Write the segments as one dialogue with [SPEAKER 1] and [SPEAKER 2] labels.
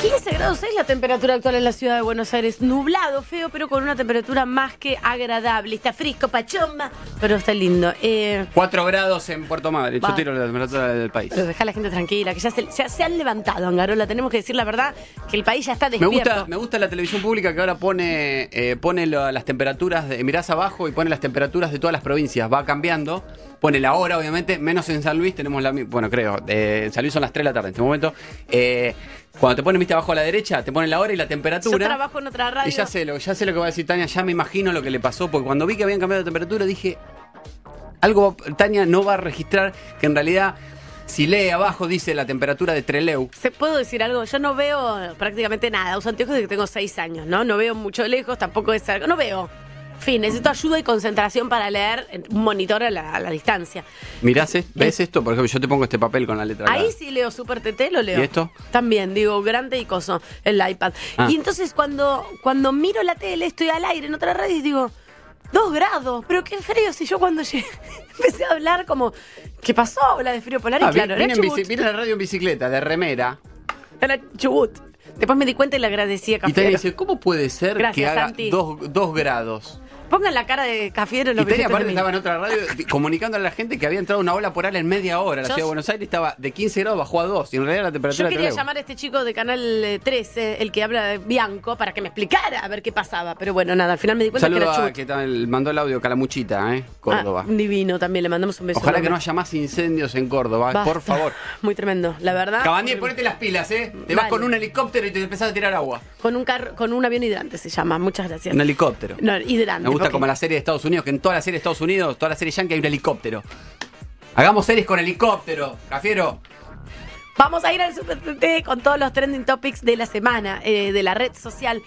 [SPEAKER 1] 15 grados 6 la temperatura actual en la ciudad de Buenos Aires. Nublado, feo, pero con una temperatura más que agradable. Está frisco, pachomba, pero está lindo. Eh,
[SPEAKER 2] 4 grados en Puerto Madre.
[SPEAKER 1] Va.
[SPEAKER 2] Yo tiro la temperatura del país.
[SPEAKER 1] pero deja a la gente tranquila, que ya se, ya se han levantado, Angarola. Tenemos que decir la verdad, que el país ya está
[SPEAKER 2] Me
[SPEAKER 1] despierto.
[SPEAKER 2] gusta, me gusta la televisión pública que ahora pone, eh, pone las temperaturas, de, mirás abajo y pone las temperaturas de todas las provincias. Va cambiando. Pone la hora, obviamente, menos en San Luis tenemos la Bueno, creo. eh, en San Luis son las 3 de la tarde en este momento. Eh, cuando te ponen, viste, abajo a la derecha, te ponen la hora y la
[SPEAKER 1] Yo
[SPEAKER 2] temperatura.
[SPEAKER 1] trabajo en otra radio.
[SPEAKER 2] Y ya sé, lo, ya sé lo que va a decir Tania, ya me imagino lo que le pasó, porque cuando vi que habían cambiado de temperatura dije, algo Tania no va a registrar que en realidad, si lee abajo dice la temperatura de Treleu.
[SPEAKER 1] ¿Se puedo decir algo? Yo no veo prácticamente nada. Uso anteojos desde que tengo 6 años, ¿no? No veo mucho lejos, tampoco es algo. No veo. En fin, necesito ayuda y concentración para leer un monitor a la, a la distancia.
[SPEAKER 2] Mirás, ¿ves esto? Por ejemplo, yo te pongo este papel con la letra acá.
[SPEAKER 1] Ahí sí leo Super TT, lo leo.
[SPEAKER 2] ¿Y esto?
[SPEAKER 1] También, digo, grande y coso, el iPad.
[SPEAKER 2] Ah.
[SPEAKER 1] Y entonces cuando, cuando miro la tele, estoy al aire en otra radio y digo, dos grados, pero qué frío. Si yo cuando llegué, empecé a hablar como, ¿qué pasó? La de frío polar y
[SPEAKER 2] Ah,
[SPEAKER 1] claro,
[SPEAKER 2] vine,
[SPEAKER 1] era
[SPEAKER 2] bici- vine a la radio en bicicleta, de remera.
[SPEAKER 1] Era Chubut. Después me di cuenta y le agradecí a
[SPEAKER 2] Y
[SPEAKER 1] Cafiero.
[SPEAKER 2] dice, ¿cómo puede ser que haga dos, dos grados?
[SPEAKER 1] Pongan la cara de Cafiero en los
[SPEAKER 2] Y Tania aparte estaba en otra radio di- comunicando a la gente que había entrado una ola polar en media hora. La
[SPEAKER 1] Yo-
[SPEAKER 2] ciudad de Buenos Aires estaba de 15 grados, bajó a 2. Y en realidad la
[SPEAKER 1] Yo
[SPEAKER 2] temperatura de
[SPEAKER 1] quería llamar a este chico de Canal eh, 13, el que habla de Bianco, para que me explicara a ver qué pasaba. Pero bueno, nada, al final me di cuenta que era
[SPEAKER 2] a que tal- mandó el audio Calamuchita, ¿eh? Córdoba.
[SPEAKER 1] Ah, divino también, le mandamos un beso.
[SPEAKER 2] Ojalá que no haya más incendios en Córdoba,
[SPEAKER 1] Basta.
[SPEAKER 2] por favor.
[SPEAKER 1] Muy tremendo, la verdad.
[SPEAKER 2] Cabañé, ponete las pilas, ¿eh? Te vas con un helicóptero y te empezás a tirar agua.
[SPEAKER 1] Con un carro, con un avión hidrante se llama. Muchas gracias.
[SPEAKER 2] Un helicóptero.
[SPEAKER 1] No, hidrante.
[SPEAKER 2] Gusta
[SPEAKER 1] porque-
[SPEAKER 2] como la serie de Estados Unidos, que en toda la serie de Estados Unidos, toda la serie yankee hay un helicóptero. Hagamos series con helicóptero, Cafiero.
[SPEAKER 1] Vamos a ir al Super TT con todos los trending topics de la semana eh, de la red social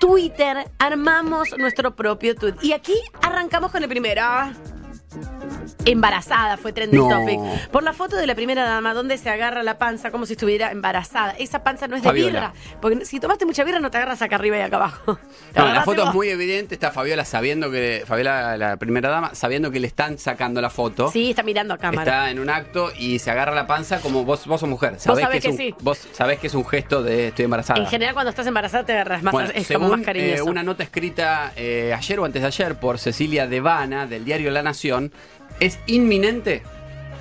[SPEAKER 1] Twitter. Armamos nuestro propio tweet. Y aquí arrancamos con el primero. Embarazada fue trending
[SPEAKER 2] No.
[SPEAKER 1] topic. Por la foto de la primera dama, donde se agarra la panza como si estuviera embarazada. Esa panza no es de
[SPEAKER 2] Fabiola.
[SPEAKER 1] birra. Porque si tomaste mucha birra, no te agarras acá arriba y acá abajo.
[SPEAKER 2] No, la foto es muy evidente, está Fabiola sabiendo que. Fabiola, la primera dama, sabiendo que le están sacando la foto.
[SPEAKER 1] Sí, está mirando a cámara.
[SPEAKER 2] Está en un acto y se agarra la panza como vos, vos sos mujer. Sabés
[SPEAKER 1] sabés
[SPEAKER 2] que, es un,
[SPEAKER 1] sí.
[SPEAKER 2] Vos sabés que es un gesto de estoy embarazada.
[SPEAKER 1] En general, cuando estás embarazada, te agarras más.
[SPEAKER 2] Bueno,
[SPEAKER 1] es como más cariñoso.
[SPEAKER 2] eh, una nota escrita eh, ayer o antes de ayer por Cecilia Devana del diario La Nación, es inminente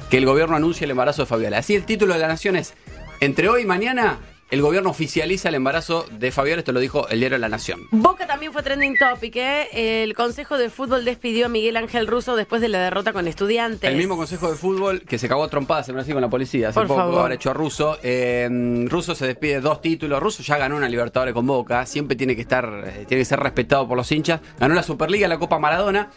[SPEAKER 2] que el gobierno anuncie el embarazo de Fabiola. Así el título de La Nación es, entre hoy y mañana, el gobierno oficializa el embarazo de Fabiola, esto lo dijo el diario La Nación.
[SPEAKER 1] Boca también fue trending topic, ¿eh? El Consejo de Fútbol despidió a Miguel Ángel Russo después de la derrota con estudiantes.
[SPEAKER 2] El mismo consejo de fútbol que se cagó a trompadas en Brasil con la policía. Hace
[SPEAKER 1] Por
[SPEAKER 2] poco
[SPEAKER 1] favor.
[SPEAKER 2] habrá hecho a Russo. Eh, Russo se despide dos títulos. Russo ya ganó una Libertadores con Boca. Siempre tiene que estar, eh, tiene que ser respetado por los hinchas. Ganó la Superliga, la Copa Maradona.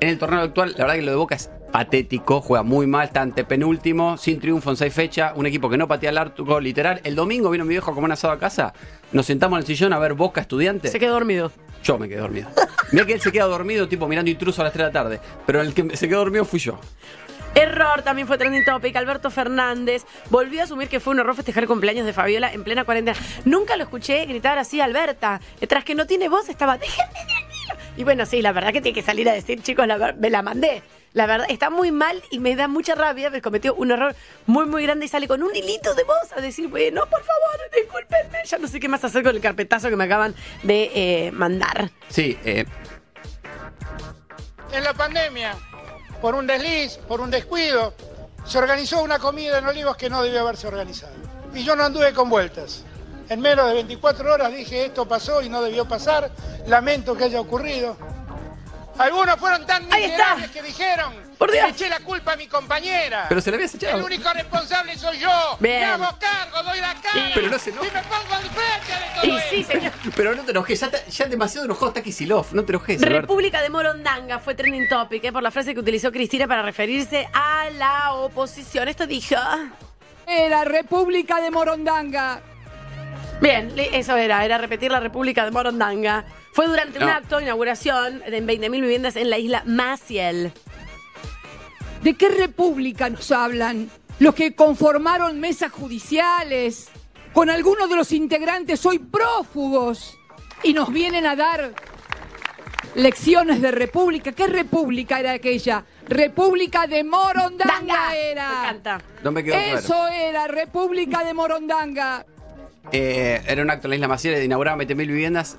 [SPEAKER 2] En el torneo actual, la verdad que lo de Boca es patético. Juega muy mal, está ante penúltimo, sin triunfo en seis fechas. Un equipo que no patea el arco, literal. El domingo vino mi viejo a comer un asado a casa. Nos sentamos en el sillón a ver Boca estudiante.
[SPEAKER 1] Se quedó dormido.
[SPEAKER 2] Yo me quedé dormido. Mira que él se queda dormido, tipo mirando intruso a las 3 de la tarde. Pero el que se quedó dormido fui yo.
[SPEAKER 1] Error también fue trending topic. Alberto Fernández volvió a asumir que fue un error festejar el cumpleaños de Fabiola en plena cuarentena. Nunca lo escuché gritar así Alberta. Tras que no tiene voz, estaba, déjenme. Y bueno, sí, la verdad que tiene que salir a decir, chicos, la me la mandé. La verdad, está muy mal y me da mucha rabia, me cometió un error muy, muy grande y sale con un hilito de voz a decir, bueno, por favor, discúlpenme. Ya no sé qué más hacer con el carpetazo que me acaban de eh, mandar.
[SPEAKER 2] Sí, eh,
[SPEAKER 3] En la pandemia, por un desliz, por un descuido, se organizó una comida en Olivos que no debió haberse organizado. Y yo no anduve con vueltas. En menos de 24 horas dije esto pasó y no debió pasar, lamento que haya ocurrido. Algunos fueron tan miserables que dijeron
[SPEAKER 1] Por Dios.
[SPEAKER 3] que eché la culpa a mi compañera.
[SPEAKER 2] pero se le habías
[SPEAKER 3] El
[SPEAKER 2] echado.
[SPEAKER 3] único responsable soy yo.
[SPEAKER 1] Bien.
[SPEAKER 3] Me hago cargo, doy la cara.
[SPEAKER 2] Pero no se enoje.
[SPEAKER 3] Y me pongo al frente de todo
[SPEAKER 1] Y sí,
[SPEAKER 3] esto.
[SPEAKER 1] señor.
[SPEAKER 2] Pero no te enojes, ya, está- ya demasiado enojado está Kisilov, no te enojes. Alberto.
[SPEAKER 1] República de Morondanga fue trending topic ¿eh? por la frase que utilizó Cristina para referirse a la oposición. Esto dijo.
[SPEAKER 4] Era República de Morondanga.
[SPEAKER 1] Bien, eso era, era repetir la República de Morondanga. Fue durante un acto de inauguración de 20.000 viviendas en la isla Maciel.
[SPEAKER 4] ¿De qué república nos hablan? Los que conformaron mesas judiciales, con algunos de los integrantes hoy prófugos, y nos vienen a dar lecciones de república. ¿Qué república era aquella? República de Morondanga
[SPEAKER 1] Danga. Me
[SPEAKER 4] era.
[SPEAKER 1] encanta.
[SPEAKER 2] No me claro.
[SPEAKER 4] Eso era, República de Morondanga.
[SPEAKER 2] Eh, era un acto en la isla Maciel de inaugurar 20.000 viviendas.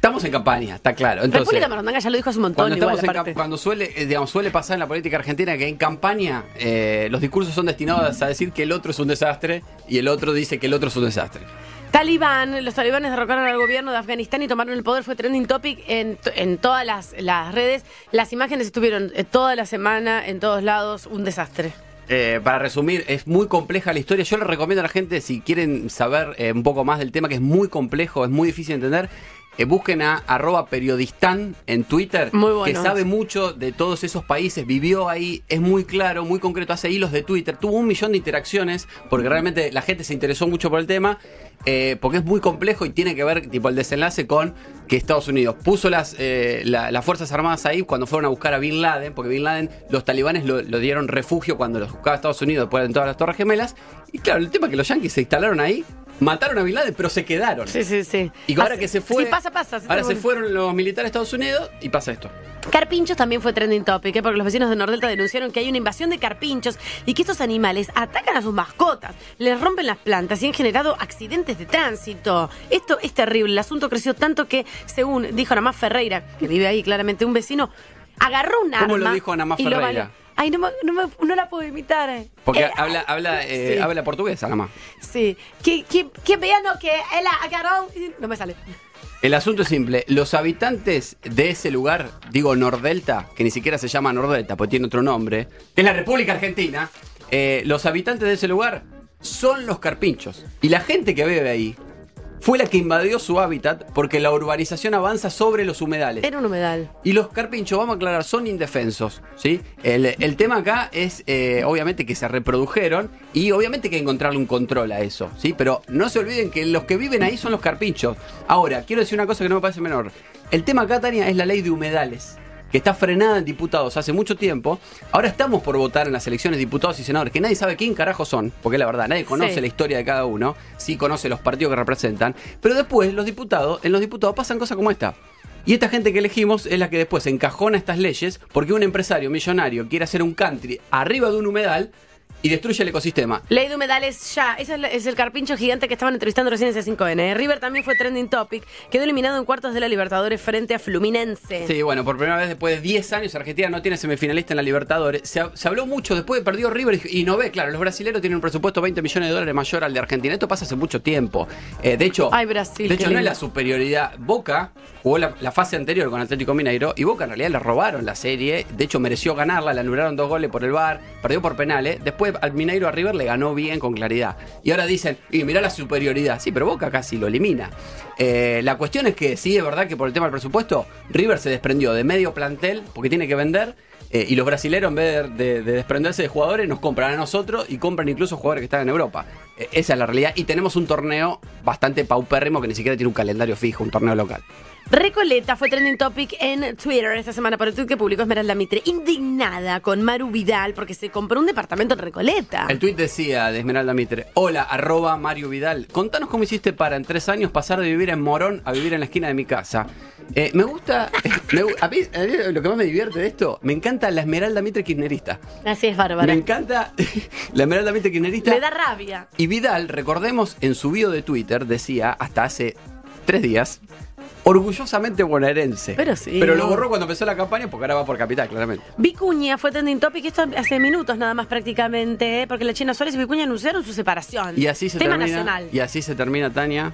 [SPEAKER 2] Estamos en campaña, está claro. Entonces,
[SPEAKER 1] República Morondanga ya lo dijo hace un montón
[SPEAKER 2] cuando,
[SPEAKER 1] igual,
[SPEAKER 2] en cuando suele, eh, digamos, suele pasar en la política argentina que en campaña eh, los discursos son destinados a decir que el otro es un desastre y el otro dice que el otro es un desastre.
[SPEAKER 1] Talibán, los talibanes derrocaron al gobierno de Afganistán y tomaron el poder, fue trending topic en, en todas las, las redes. Las imágenes estuvieron toda la semana, en todos lados, un desastre.
[SPEAKER 2] Eh, para resumir, es muy compleja la historia. Yo le recomiendo a la gente, si quieren saber eh, un poco más del tema, que es muy complejo, es muy difícil de entender, eh, busquen a arroba periodistán en Twitter,
[SPEAKER 1] Muy bueno.
[SPEAKER 2] que sabe mucho de todos esos países, vivió ahí, es muy claro, muy concreto, hace hilos de Twitter, tuvo un millón de interacciones, porque realmente la gente se interesó mucho por el tema. eh, porque es muy complejo y tiene que ver tipo el desenlace con que Estados Unidos puso las, eh, la- las Fuerzas Armadas ahí cuando fueron a buscar a Bin Laden, porque Bin Laden, los talibanes lo, lo dieron refugio cuando los buscaba Estados Unidos después en todas las Torres Gemelas. Y claro, el tema es que los yanquis se instalaron ahí, mataron a Bin Laden, pero se quedaron.
[SPEAKER 1] Sí, sí, sí.
[SPEAKER 2] Y ahora que se fue.
[SPEAKER 1] Sí, pasa, pasa. sí,
[SPEAKER 2] ahora se fueron los militares de Estados Unidos y pasa esto.
[SPEAKER 1] Carpinchos también fue trending topic, ¿eh? porque los vecinos de Nordelta denunciaron que hay una invasión de carpinchos y que estos animales atacan a sus mascotas, les rompen las plantas y han generado accidentes de tránsito. Esto es terrible. El asunto creció tanto que, según dijo Ana Más Ferreira, que vive ahí claramente, un vecino agarró un arma.
[SPEAKER 2] ¿Cómo lo dijo Ana Más
[SPEAKER 1] y lo
[SPEAKER 2] Ferreira?
[SPEAKER 1] Ay, no, me- no, me- no la puedo imitar. eh.
[SPEAKER 2] Porque
[SPEAKER 1] Eh,
[SPEAKER 2] habla, habla, eh,
[SPEAKER 1] sí.
[SPEAKER 2] habla portuguesa nada más.
[SPEAKER 1] Sí. Que, que, que vean que él agarró. No me sale.
[SPEAKER 2] El asunto es simple. Los habitantes de ese lugar, digo Nordelta, que ni siquiera se llama Nordelta, porque tiene otro nombre, que es la República Argentina, eh, los habitantes de ese lugar son los carpinchos. Y la gente que vive ahí fue la que invadió su hábitat porque la urbanización avanza sobre los humedales.
[SPEAKER 1] Era un humedal.
[SPEAKER 2] Y los carpinchos, vamos a aclarar, son indefensos, ¿sí? El, el tema acá es, eh, obviamente, que se reprodujeron y obviamente que hay que encontrarle un control a eso, ¿sí? Pero no se olviden que los que viven ahí son los carpinchos. Ahora, quiero decir una cosa que no me parece menor. El tema acá, Tania, es la ley de humedales que está frenada en diputados hace mucho tiempo. Ahora estamos por votar en las elecciones diputados y senadores, que nadie sabe quién carajo son, porque la verdad, nadie conoce
[SPEAKER 1] Sí.
[SPEAKER 2] la historia de cada uno, sí conoce los partidos que representan, pero después los diputados, en los diputados pasan cosas como esta. Y esta gente que elegimos es la que después encajona estas leyes porque un empresario millonario quiere hacer un country arriba de un humedal y destruye el ecosistema.
[SPEAKER 1] Ley de humedales ya. Ese es, el carpincho gigante que estaban entrevistando recién en C5N. River también fue trending topic. Quedó eliminado en cuartos de la Libertadores frente a Fluminense.
[SPEAKER 2] Sí, bueno, por primera vez después de 10 años Argentina no tiene semifinalista en la Libertadores. Se, ha- se habló mucho después de perdió River y, no ve, claro, los brasileños tienen un presupuesto 20 millones de dólares mayor al de Argentina. Esto pasa hace mucho tiempo. Eh, de hecho,
[SPEAKER 1] Ay, Brasil,
[SPEAKER 2] de hecho no es la superioridad. Boca jugó la, la fase anterior con Atlético Mineiro y Boca en realidad le robaron la serie. De hecho mereció ganarla, le anularon dos goles por el VAR, perdió por penales. Después al Mineiro a River le ganó bien con claridad. Y ahora dicen, y mirá la superioridad. Sí, pero Boca casi lo elimina. Eh, la cuestión es que sí, es verdad que por el tema del presupuesto, River se desprendió de medio plantel porque tiene que vender. eh, y los brasileros, en vez de, de- de desprenderse de jugadores, nos compran a nosotros y compran incluso jugadores que están en Europa. Eh, esa es la realidad. Y tenemos un torneo bastante paupérrimo que ni siquiera tiene un calendario fijo, un torneo local.
[SPEAKER 1] Recoleta fue trending topic en Twitter esta semana por el tweet que publicó Esmeralda Mitre, indignada con Maru Vidal porque se compró un departamento en Recoleta.
[SPEAKER 2] El tuit decía de Esmeralda Mitre, hola, arroba Mario Vidal, contanos cómo hiciste para en tres años pasar de vivir en Morón a vivir en la esquina de mi casa. Eh, me gusta, me gu- a, mí, a mí lo que más me divierte de esto, me encanta la Esmeralda Mitre kirchnerista.
[SPEAKER 1] Así es,
[SPEAKER 2] Me
[SPEAKER 1] Bárbara.
[SPEAKER 2] encanta la Esmeralda Mitre kirchnerista.
[SPEAKER 1] Le da rabia.
[SPEAKER 2] Y Vidal, recordemos, en su bio de Twitter decía, hasta hace tres días, orgullosamente bonaerense.
[SPEAKER 1] Pero sí.
[SPEAKER 2] Pero lo borró cuando empezó la campaña porque ahora va por capital, claramente.
[SPEAKER 1] Vicuña fue trending topic, esto hace minutos nada más prácticamente, ¿eh? porque la China Suárez y Vicuña anunciaron su separación.
[SPEAKER 2] Y así se
[SPEAKER 1] Tema
[SPEAKER 2] termina.
[SPEAKER 1] nacional.
[SPEAKER 2] Y así se termina, Tania.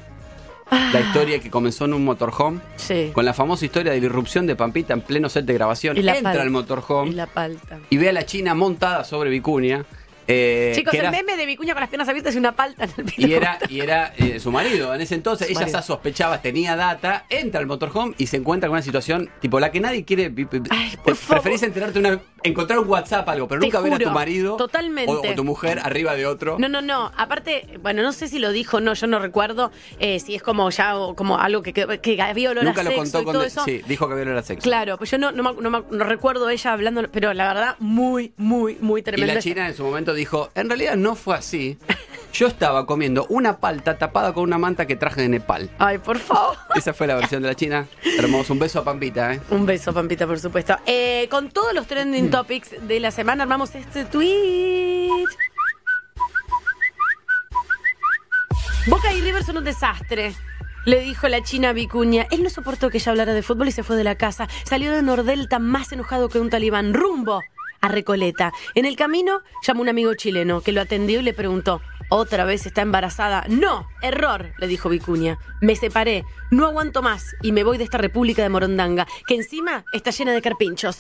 [SPEAKER 2] La historia que comenzó en un motorhome.
[SPEAKER 1] Sí.
[SPEAKER 2] Con la famosa historia de la irrupción de Pampita en pleno set de grabación.
[SPEAKER 1] Y la
[SPEAKER 2] Entra al motorhome
[SPEAKER 1] Y la palta.
[SPEAKER 2] y ve a la China montada sobre Vicuña. Eh,
[SPEAKER 1] Chicos,
[SPEAKER 2] que
[SPEAKER 1] el
[SPEAKER 2] era-
[SPEAKER 1] meme de Vicuña con las piernas abiertas y una palta en el
[SPEAKER 2] Y
[SPEAKER 1] piloto.
[SPEAKER 2] era, y era eh, su marido. En ese entonces
[SPEAKER 1] Su
[SPEAKER 2] ella
[SPEAKER 1] marido.
[SPEAKER 2] ya sospechaba, tenía data, entra al motorhome y se encuentra con una situación tipo la que nadie quiere.
[SPEAKER 1] Ay, por favor.
[SPEAKER 2] preferís enterarte una, encontrar un WhatsApp algo, pero
[SPEAKER 1] Te
[SPEAKER 2] nunca ver a tu marido
[SPEAKER 1] totalmente.
[SPEAKER 2] O, o tu mujer arriba de otro.
[SPEAKER 1] No, no, no. Aparte, bueno, no sé si lo dijo o no, yo no recuerdo eh, si es como ya o como algo que, que, que había olor
[SPEAKER 2] nunca
[SPEAKER 1] a
[SPEAKER 2] lo contó
[SPEAKER 1] y
[SPEAKER 2] con.
[SPEAKER 1] todo
[SPEAKER 2] de-
[SPEAKER 1] eso.
[SPEAKER 2] Sí, dijo que había olor a sexo.
[SPEAKER 1] Claro, pues yo no, no, no no recuerdo ella hablando, pero la verdad, muy, muy, muy
[SPEAKER 2] Y
[SPEAKER 1] tremendo.
[SPEAKER 2] la China en su momento dijo, en realidad no fue así. Yo estaba comiendo una palta tapada con una manta que traje de Nepal.
[SPEAKER 1] Ay, por favor.
[SPEAKER 2] Esa fue la versión de la China. Hermoso, un beso a Pampita, ¿eh?
[SPEAKER 1] Un beso, Pampita, por supuesto. Eh, con todos los
[SPEAKER 2] Mm.
[SPEAKER 1] trending topics de la semana armamos este tweet. Boca y River son un desastre. Le dijo la china a Vicuña. Él no soportó que ella hablara de fútbol y se fue de la casa. Salió de Nordelta más enojado que un talibán. Rumbo a Recoleta. En el camino llamó un amigo chileno que lo atendió y le preguntó: ¿Otra vez está embarazada? No, error, le dijo Vicuña. Me separé, no aguanto más y me voy de esta república de Morondanga, que encima está llena de carpinchos.